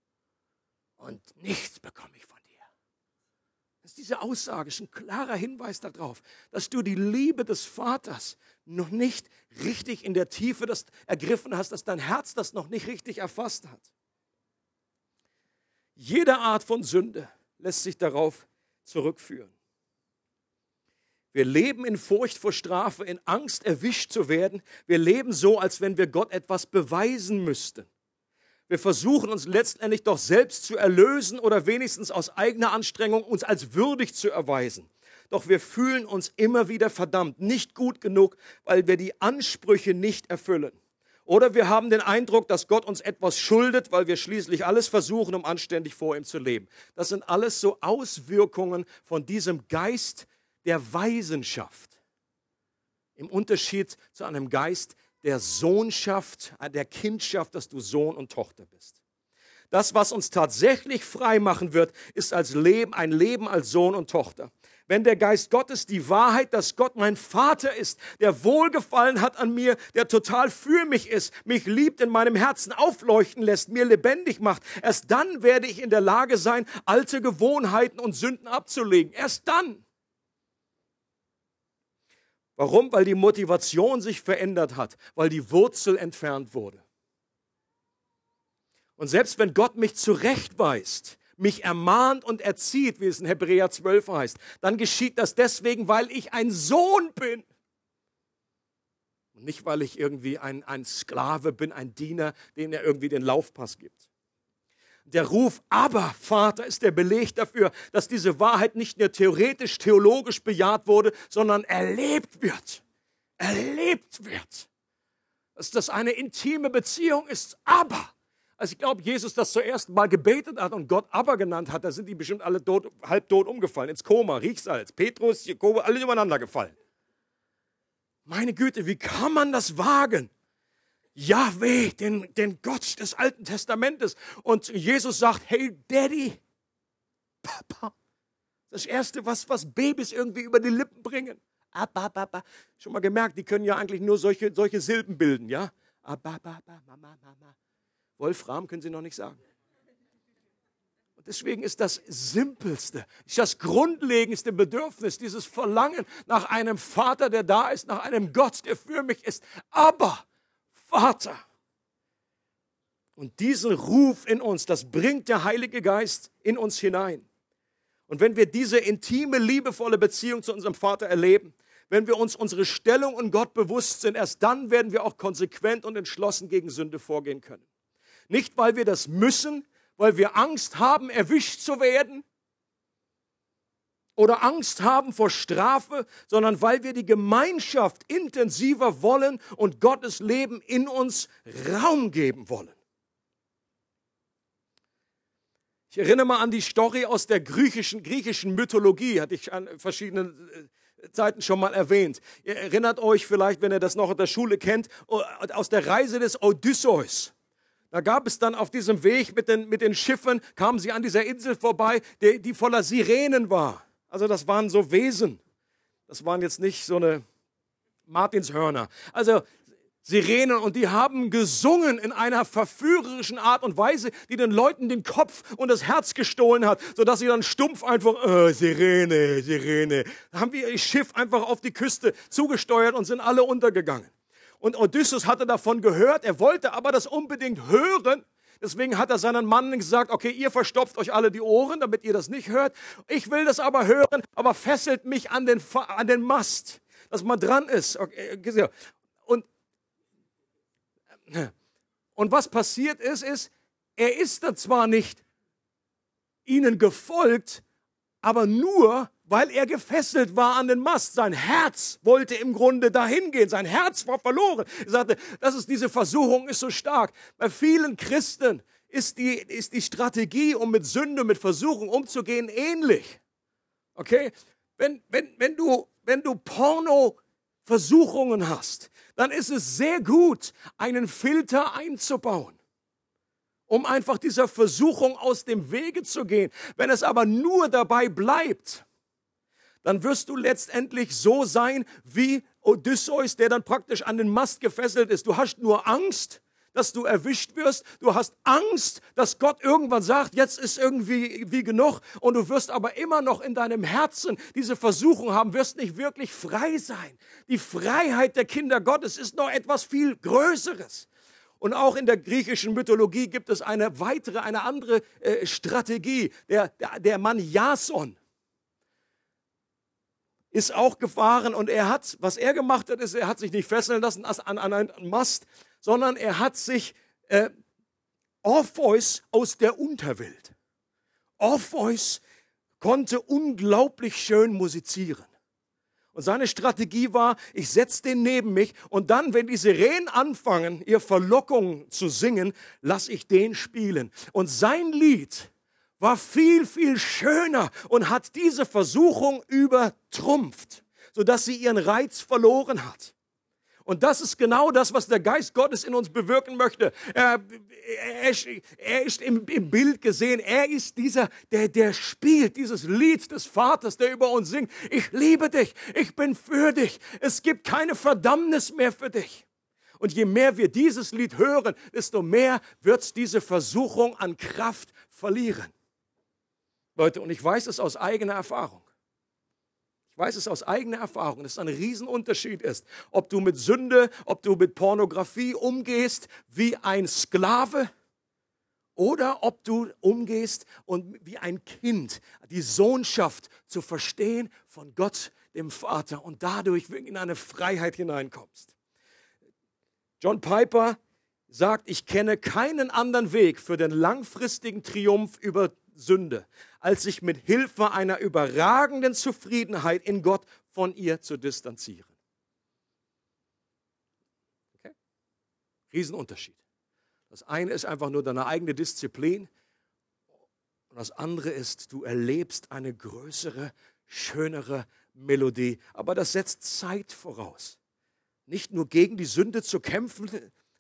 und nichts bekomme ich von dir. Das ist diese Aussage ist ein klarer Hinweis darauf, dass du die Liebe des Vaters noch nicht richtig in der Tiefe das ergriffen hast, dass dein Herz das noch nicht richtig erfasst hat. Jede Art von Sünde lässt sich darauf zurückführen. Wir leben in Furcht vor Strafe, in Angst erwischt zu werden. Wir leben so, als wenn wir Gott etwas beweisen müssten. Wir versuchen uns letztendlich doch selbst zu erlösen oder wenigstens aus eigener Anstrengung uns als würdig zu erweisen. Doch wir fühlen uns immer wieder verdammt, nicht gut genug, weil wir die Ansprüche nicht erfüllen. Oder wir haben den Eindruck, dass Gott uns etwas schuldet, weil wir schließlich alles versuchen, um anständig vor ihm zu leben. Das sind alles so Auswirkungen von diesem Geist der Weisenschaft. Im Unterschied zu einem Geist der Sohnschaft, äh, der Kindschaft, dass du Sohn und Tochter bist. Das, was uns tatsächlich frei machen wird, ist als Leben, ein Leben als Sohn und Tochter. Wenn der Geist Gottes die Wahrheit, dass Gott mein Vater ist, der wohlgefallen hat an mir, der total für mich ist, mich liebt, in meinem Herzen aufleuchten lässt, mir lebendig macht, erst dann werde ich in der Lage sein, alte Gewohnheiten und Sünden abzulegen. Erst dann. Warum? Weil die Motivation sich verändert hat, weil die Wurzel entfernt wurde. Und selbst wenn Gott mich zurechtweist, mich ermahnt und erzieht, wie es in Hebräer 12 heißt, dann geschieht das deswegen, weil ich ein Sohn bin. Und nicht, weil ich irgendwie ein, ein Sklave bin, ein Diener, dem er irgendwie den Laufpass gibt. Der Ruf aber Vater ist der Beleg dafür, dass diese Wahrheit nicht nur theoretisch, theologisch bejaht wurde, sondern erlebt wird. Erlebt wird. Dass das eine intime Beziehung ist. Aber, als ich glaube, Jesus das zuerst mal gebetet hat und Gott aber genannt hat, da sind die bestimmt alle tot, halb tot umgefallen. Ins Koma, Riechsalz, Petrus, Jakob, alle übereinander gefallen. Meine Güte, wie kann man das wagen? Yahweh, den, den Gott des Alten Testamentes. Und Jesus sagt, hey Daddy, Papa. Das Erste, was, was Babys irgendwie über die Lippen bringen. Abba, Schon mal gemerkt, die können ja eigentlich nur solche, solche Silben bilden, ja? Abba, Mama, Mama. Wolfram können sie noch nicht sagen. Und deswegen ist das simpelste, ist das grundlegendste Bedürfnis, dieses Verlangen nach einem Vater, der da ist, nach einem Gott, der für mich ist. Aber Vater. Und diesen Ruf in uns, das bringt der Heilige Geist in uns hinein. Und wenn wir diese intime, liebevolle Beziehung zu unserem Vater erleben, wenn wir uns unsere Stellung und Gott bewusst sind, erst dann werden wir auch konsequent und entschlossen gegen Sünde vorgehen können. Nicht, weil wir das müssen, weil wir Angst haben, erwischt zu werden, oder Angst haben vor Strafe, sondern weil wir die Gemeinschaft intensiver wollen und Gottes Leben in uns Raum geben wollen. Ich erinnere mal an die Story aus der griechischen, griechischen Mythologie, hatte ich an verschiedenen äh, Zeiten schon mal erwähnt. Ihr erinnert euch vielleicht, wenn ihr das noch in der Schule kennt, aus der Reise des Odysseus. Da gab es dann auf diesem Weg mit den, mit den Schiffen, kamen sie an dieser Insel vorbei, die, die voller Sirenen war. Also das waren so Wesen. Das waren jetzt nicht so eine Martinshörner. Also Sirenen und die haben gesungen in einer verführerischen Art und Weise, die den Leuten den Kopf und das Herz gestohlen hat, sodass sie dann stumpf einfach, oh, Sirene, Sirene, haben wir ihr Schiff einfach auf die Küste zugesteuert und sind alle untergegangen. Und Odysseus hatte davon gehört, er wollte aber das unbedingt hören Deswegen hat er seinen Mann gesagt, okay, ihr verstopft euch alle die Ohren, damit ihr das nicht hört. Ich will das aber hören, aber fesselt mich an den, an den Mast, dass man dran ist. Okay. Und, und was passiert ist, ist, er ist da zwar nicht ihnen gefolgt, aber nur, weil er gefesselt war an den Mast. Sein Herz wollte im Grunde dahin gehen. Sein Herz war verloren. Er sagte, das ist diese Versuchung ist so stark. Bei vielen Christen ist die, ist die Strategie, um mit Sünde, mit Versuchung umzugehen, ähnlich. Okay? Wenn, wenn, wenn du, wenn du Porno Versuchungen hast, dann ist es sehr gut, einen Filter einzubauen, um einfach dieser Versuchung aus dem Wege zu gehen. Wenn es aber nur dabei bleibt, dann wirst du letztendlich so sein wie Odysseus, der dann praktisch an den Mast gefesselt ist. Du hast nur Angst, dass du erwischt wirst. Du hast Angst, dass Gott irgendwann sagt, jetzt ist irgendwie wie genug. Und du wirst aber immer noch in deinem Herzen diese Versuchung haben, wirst nicht wirklich frei sein. Die Freiheit der Kinder Gottes ist noch etwas viel Größeres. Und auch in der griechischen Mythologie gibt es eine weitere, eine andere äh, Strategie. Der, der, der Mann Jason, ist auch gefahren und er hat, was er gemacht hat, ist, er hat sich nicht fesseln lassen an, einen Mast, sondern er hat sich äh, Orpheus aus der Unterwelt. Orpheus konnte unglaublich schön musizieren. Und seine Strategie war, ich setze den neben mich und dann, wenn die Sirenen anfangen, ihr Verlockung zu singen, lasse ich den spielen. Und sein Lied war viel, viel schöner und hat diese Versuchung übertrumpft, sodass sie ihren Reiz verloren hat. Und das ist genau das, was der Geist Gottes in uns bewirken möchte. Er, er, er ist im, im, Bild gesehen. Er ist dieser, der, der spielt dieses Lied des Vaters, der über uns singt. Ich liebe dich. Ich bin für dich. Es gibt keine Verdammnis mehr für dich. Und je mehr wir dieses Lied hören, desto mehr wird diese Versuchung an Kraft verlieren. Leute, und ich weiß es aus eigener Erfahrung. Ich weiß es aus eigener Erfahrung, dass es ein Riesenunterschied ist, ob du mit Sünde, ob du mit Pornografie umgehst wie ein Sklave oder ob du umgehst und wie ein Kind die Sohnschaft zu verstehen von Gott, dem Vater und dadurch in eine Freiheit hineinkommst. John Piper sagt, ich kenne keinen anderen Weg für den langfristigen Triumph über Sünde, als sich mit Hilfe einer überragenden Zufriedenheit in Gott von ihr zu distanzieren. Okay? Riesenunterschied. Das eine ist einfach nur deine eigene Disziplin und das andere ist, du erlebst eine größere, schönere Melodie. Aber das setzt Zeit voraus. Nicht nur gegen die Sünde zu kämpfen,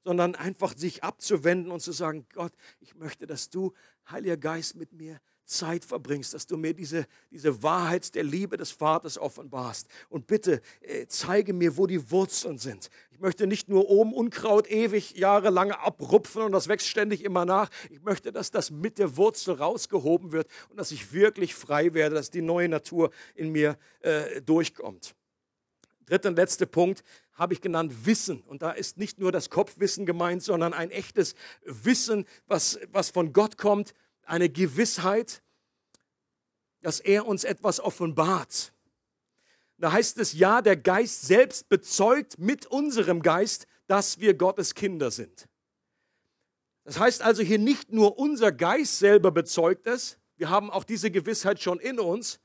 sondern einfach sich abzuwenden und zu sagen, Gott, ich möchte, dass du, Heiliger Geist, mit mir Zeit verbringst, dass du mir diese, diese Wahrheit der Liebe des Vaters offenbarst. Und bitte äh, zeige mir, wo die Wurzeln sind. Ich möchte nicht nur oben Unkraut ewig jahrelang abrupfen und das wächst ständig immer nach. Ich möchte, dass das mit der Wurzel rausgehoben wird und dass ich wirklich frei werde, dass die neue Natur in mir äh, durchkommt. Dritter und letzter Punkt habe ich genannt Wissen. Und da ist nicht nur das Kopfwissen gemeint, sondern ein echtes Wissen, was, was von Gott kommt, eine Gewissheit, dass er uns etwas offenbart. Da heißt es ja, der Geist selbst bezeugt mit unserem Geist, dass wir Gottes Kinder sind. Das heißt also hier nicht nur unser Geist selber bezeugt es, wir haben auch diese Gewissheit schon in uns,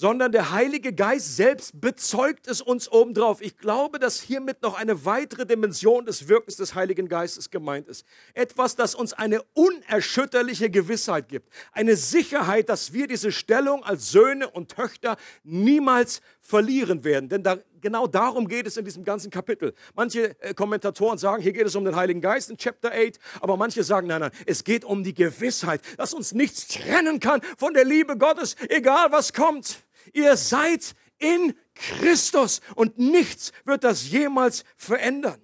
sondern der Heilige Geist selbst bezeugt es uns obendrauf. Ich glaube, dass hiermit noch eine weitere Dimension des Wirkens des Heiligen Geistes gemeint ist. Etwas, das uns eine unerschütterliche Gewissheit gibt. Eine Sicherheit, dass wir diese Stellung als Söhne und Töchter niemals verlieren werden. Denn da, genau darum geht es in diesem ganzen Kapitel. Manche äh, Kommentatoren sagen, hier geht es um den Heiligen Geist in Chapter 8, aber manche sagen, nein, nein, es geht um die Gewissheit, dass uns nichts trennen kann von der Liebe Gottes, egal was kommt. Ihr seid in Christus und nichts wird das jemals verändern.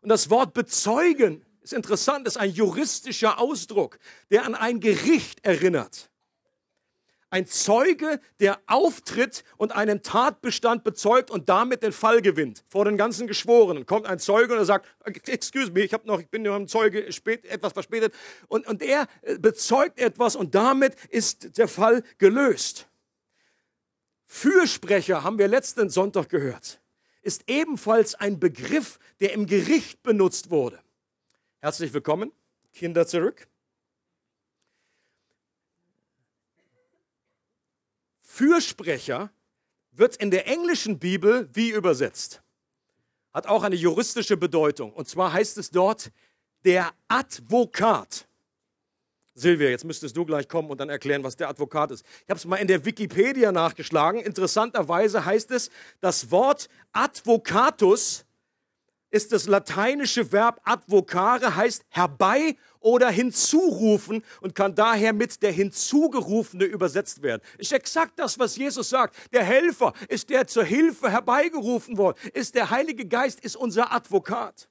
Und das Wort bezeugen ist interessant, ist ein juristischer Ausdruck, der an ein Gericht erinnert. Ein Zeuge, der auftritt und einen Tatbestand bezeugt und damit den Fall gewinnt vor den ganzen Geschworenen. Kommt ein Zeuge und er sagt, excuse me, ich, hab noch, ich bin noch ein Zeuge spät, etwas verspätet. Und, und er äh, bezeugt etwas und damit ist der Fall gelöst. Fürsprecher haben wir letzten Sonntag gehört, ist ebenfalls ein Begriff, der im Gericht benutzt wurde. Herzlich willkommen, Kinder zurück. Fürsprecher wird in der englischen Bibel wie übersetzt? Hat auch eine juristische Bedeutung. Und zwar heißt es dort der Advokat. Silvia, jetzt müsstest du gleich kommen und dann erklären, was der Advokat ist. Ich habe es mal in der Wikipedia nachgeschlagen. Interessanterweise heißt es, das Wort Advocatus ist das lateinische Verb advocare, heißt herbei oder hinzurufen und kann daher mit der Hinzugerufene übersetzt werden. Ist exakt das, was Jesus sagt. Der Helfer ist der zur Hilfe herbeigerufen worden, ist der Heilige Geist, ist unser Advokat.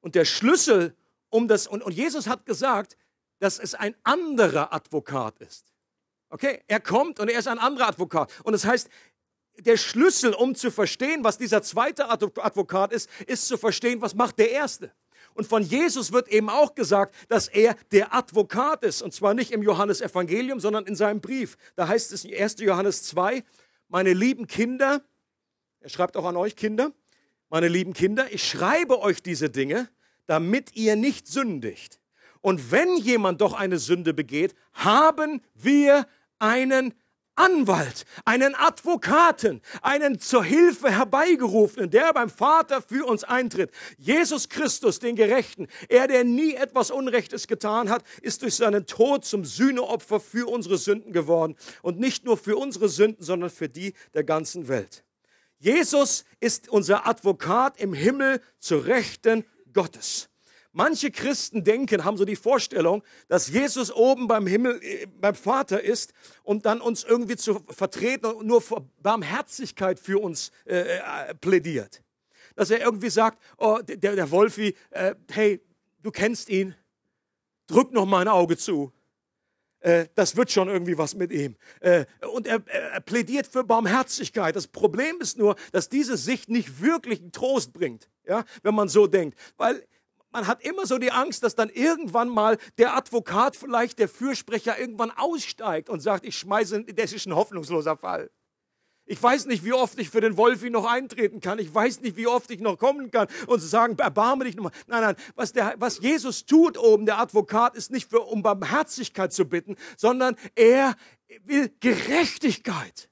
Und der Schlüssel um das, und, und Jesus hat gesagt, dass es ein anderer Advokat ist. Okay, er kommt und er ist ein anderer Advokat. Und das heißt, der Schlüssel, um zu verstehen, was dieser zweite Advokat ist, ist zu verstehen, was macht der erste. Und von Jesus wird eben auch gesagt, dass er der Advokat ist. Und zwar nicht im Johannesevangelium, sondern in seinem Brief. Da heißt es in 1. Johannes 2, meine lieben Kinder, er schreibt auch an euch Kinder, meine lieben Kinder, ich schreibe euch diese Dinge, damit ihr nicht sündigt. Und wenn jemand doch eine Sünde begeht, haben wir einen Anwalt, einen Advokaten, einen zur Hilfe herbeigerufenen, der beim Vater für uns eintritt. Jesus Christus, den Gerechten, er, der nie etwas Unrechtes getan hat, ist durch seinen Tod zum Sühneopfer für unsere Sünden geworden. Und nicht nur für unsere Sünden, sondern für die der ganzen Welt. Jesus ist unser Advokat im Himmel zur Rechten Gottes. Manche Christen denken, haben so die Vorstellung, dass Jesus oben beim Himmel, äh, beim Vater ist und dann uns irgendwie zu vertreten und nur vor Barmherzigkeit für uns äh, äh, plädiert. Dass er irgendwie sagt, oh, der, der Wolfi, äh, hey, du kennst ihn, drück noch mal ein Auge zu. Äh, das wird schon irgendwie was mit ihm. Und er, er plädiert für Barmherzigkeit. Das Problem ist nur, dass diese Sicht nicht wirklich Trost bringt, ja, wenn man so denkt. Weil man hat immer so die Angst, dass dann irgendwann mal der Advokat, vielleicht der Fürsprecher, irgendwann aussteigt und sagt, ich schmeiße, das ist ein hoffnungsloser Fall. Ich weiß nicht, wie oft ich für den Wolfi noch eintreten kann. Ich weiß nicht, wie oft ich noch kommen kann und sagen, erbarme dich nochmal. Nein, nein, was, der, was Jesus tut oben, der Advokat, ist nicht für, um Barmherzigkeit zu bitten, sondern er will Gerechtigkeit.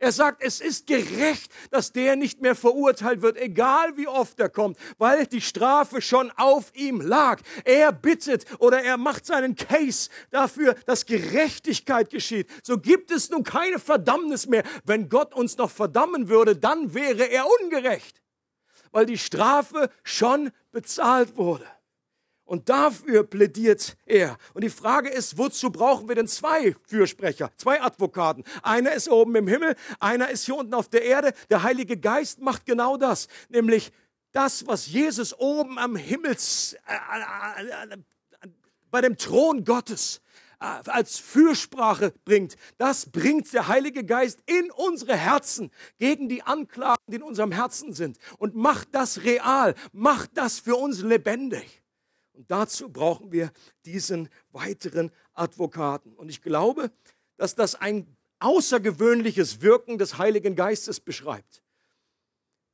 Er sagt, es ist gerecht, dass der nicht mehr verurteilt wird, egal wie oft er kommt, weil die Strafe schon auf ihm lag. Er bittet oder er macht seinen Case dafür, dass Gerechtigkeit geschieht. So gibt es nun keine Verdammnis mehr. Wenn Gott uns noch verdammen würde, dann wäre er ungerecht, weil die Strafe schon bezahlt wurde. Und dafür plädiert er. Und die Frage ist, wozu brauchen wir denn zwei Fürsprecher, zwei Advokaten? Einer ist oben im Himmel, einer ist hier unten auf der Erde. Der Heilige Geist macht genau das, nämlich das, was Jesus oben am Himmels, äh, äh, äh, bei dem Thron Gottes äh, als Fürsprache bringt, das bringt der Heilige Geist in unsere Herzen gegen die Anklagen, die in unserem Herzen sind und macht das real, macht das für uns lebendig. Und dazu brauchen wir diesen weiteren Advokaten. Und ich glaube, dass das ein außergewöhnliches Wirken des Heiligen Geistes beschreibt.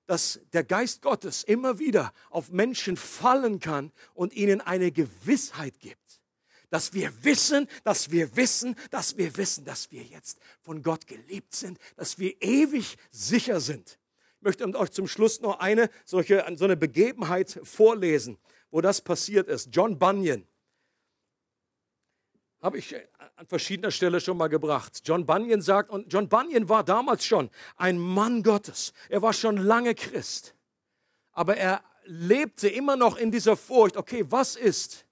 Dass der Geist Gottes immer wieder auf Menschen fallen kann und ihnen eine Gewissheit gibt. Dass wir wissen, dass wir wissen, dass wir wissen, dass wir jetzt von Gott geliebt sind, dass wir ewig sicher sind. Ich möchte euch zum Schluss noch eine solche, so eine Begebenheit vorlesen wo das passiert ist. John Bunyan. Habe ich an verschiedener Stelle schon mal gebracht. John Bunyan sagt, und John Bunyan war damals schon ein Mann Gottes. Er war schon lange Christ. Aber er lebte immer noch in dieser Furcht, okay, was ist,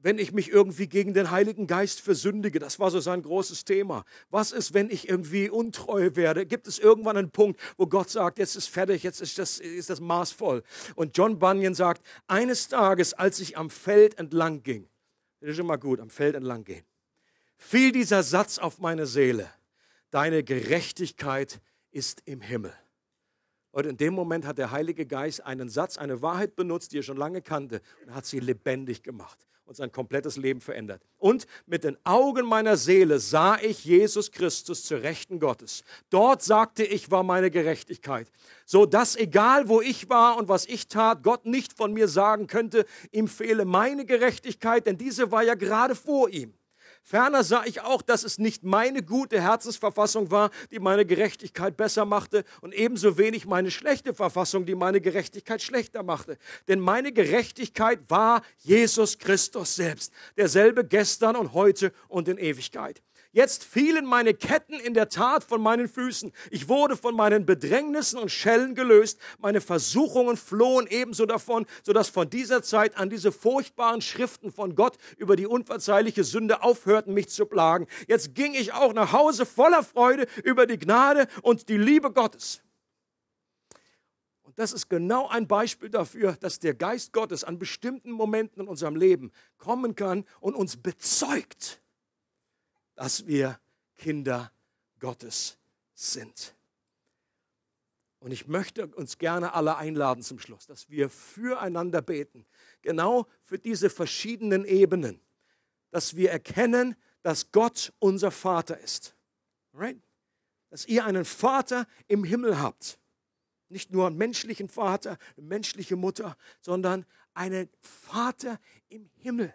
wenn ich mich irgendwie gegen den Heiligen Geist versündige. Das war so sein großes Thema. Was ist, wenn ich irgendwie untreu werde? Gibt es irgendwann einen Punkt, wo Gott sagt, jetzt ist fertig, jetzt ist das, ist das maßvoll? Und John Bunyan sagt, eines Tages, als ich am Feld entlang ging, das ist immer gut, am Feld entlang gehen, fiel dieser Satz auf meine Seele. Deine Gerechtigkeit ist im Himmel. Und in dem Moment hat der Heilige Geist einen Satz, eine Wahrheit benutzt, die er schon lange kannte und hat sie lebendig gemacht und sein komplettes Leben verändert. Und mit den Augen meiner Seele sah ich Jesus Christus zur Rechten Gottes. Dort sagte ich, war meine Gerechtigkeit. So dass egal wo ich war und was ich tat, Gott nicht von mir sagen könnte, ihm fehle meine Gerechtigkeit, denn diese war ja gerade vor ihm. Ferner sah ich auch, dass es nicht meine gute Herzensverfassung war, die meine Gerechtigkeit besser machte und ebenso wenig meine schlechte Verfassung, die meine Gerechtigkeit schlechter machte. Denn meine Gerechtigkeit war Jesus Christus selbst, derselbe gestern und heute und in Ewigkeit. Jetzt fielen meine Ketten in der Tat von meinen Füßen. Ich wurde von meinen Bedrängnissen und Schellen gelöst. Meine Versuchungen flohen ebenso davon, sodass von dieser Zeit an diese furchtbaren Schriften von Gott über die unverzeihliche Sünde aufhörten, mich zu plagen. Jetzt ging ich auch nach Hause voller Freude über die Gnade und die Liebe Gottes. Und das ist genau ein Beispiel dafür, dass der Geist Gottes an bestimmten Momenten in unserem Leben kommen kann und uns bezeugt dass wir Kinder Gottes sind. Und ich möchte uns gerne alle einladen zum Schluss, dass wir füreinander beten, genau für diese verschiedenen Ebenen, dass wir erkennen, dass Gott unser Vater ist. Right? Dass ihr einen Vater im Himmel habt. Nicht nur einen menschlichen Vater, eine menschliche Mutter, sondern einen Vater im Himmel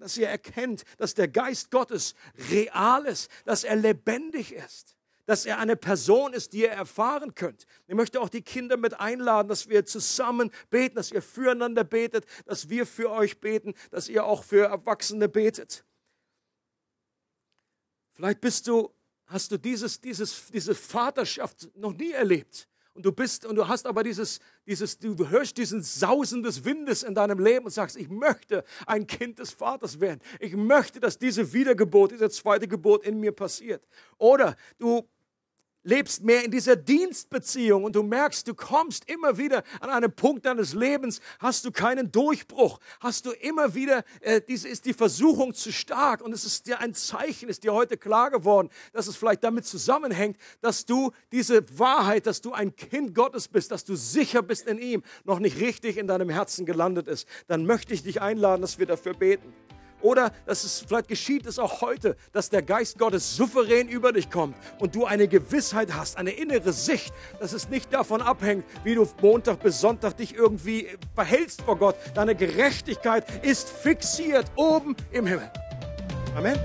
dass ihr erkennt, dass der Geist Gottes real ist, dass er lebendig ist, dass er eine Person ist, die ihr erfahren könnt. Ich möchte auch die Kinder mit einladen, dass wir zusammen beten, dass ihr füreinander betet, dass wir für euch beten, dass ihr auch für Erwachsene betet. Vielleicht bist du, hast du dieses, dieses, diese Vaterschaft noch nie erlebt und du bist und du hast aber dieses, dieses, du hörst diesen Sausen des Windes in deinem Leben und sagst, ich möchte ein Kind des Vaters werden. Ich möchte, dass diese Wiedergeburt, diese zweite Geburt in mir passiert. Oder du lebst mehr in dieser Dienstbeziehung und du merkst, du kommst immer wieder an einen Punkt deines Lebens, hast du keinen Durchbruch, hast du immer wieder, äh, diese ist die Versuchung zu stark und es ist dir ein Zeichen, ist dir heute klar geworden, dass es vielleicht damit zusammenhängt, dass du diese Wahrheit, dass du ein Kind Gottes bist, dass du sicher bist in ihm, noch nicht richtig in deinem Herzen gelandet ist. Dann möchte ich dich einladen, dass wir dafür beten. Oder dass es vielleicht geschieht es auch heute, dass der Geist Gottes souverän über dich kommt und du eine Gewissheit hast, eine innere Sicht, dass es nicht davon abhängt, wie du Montag bis Sonntag dich irgendwie verhältst vor Gott. Deine Gerechtigkeit ist fixiert oben im Himmel. Amen.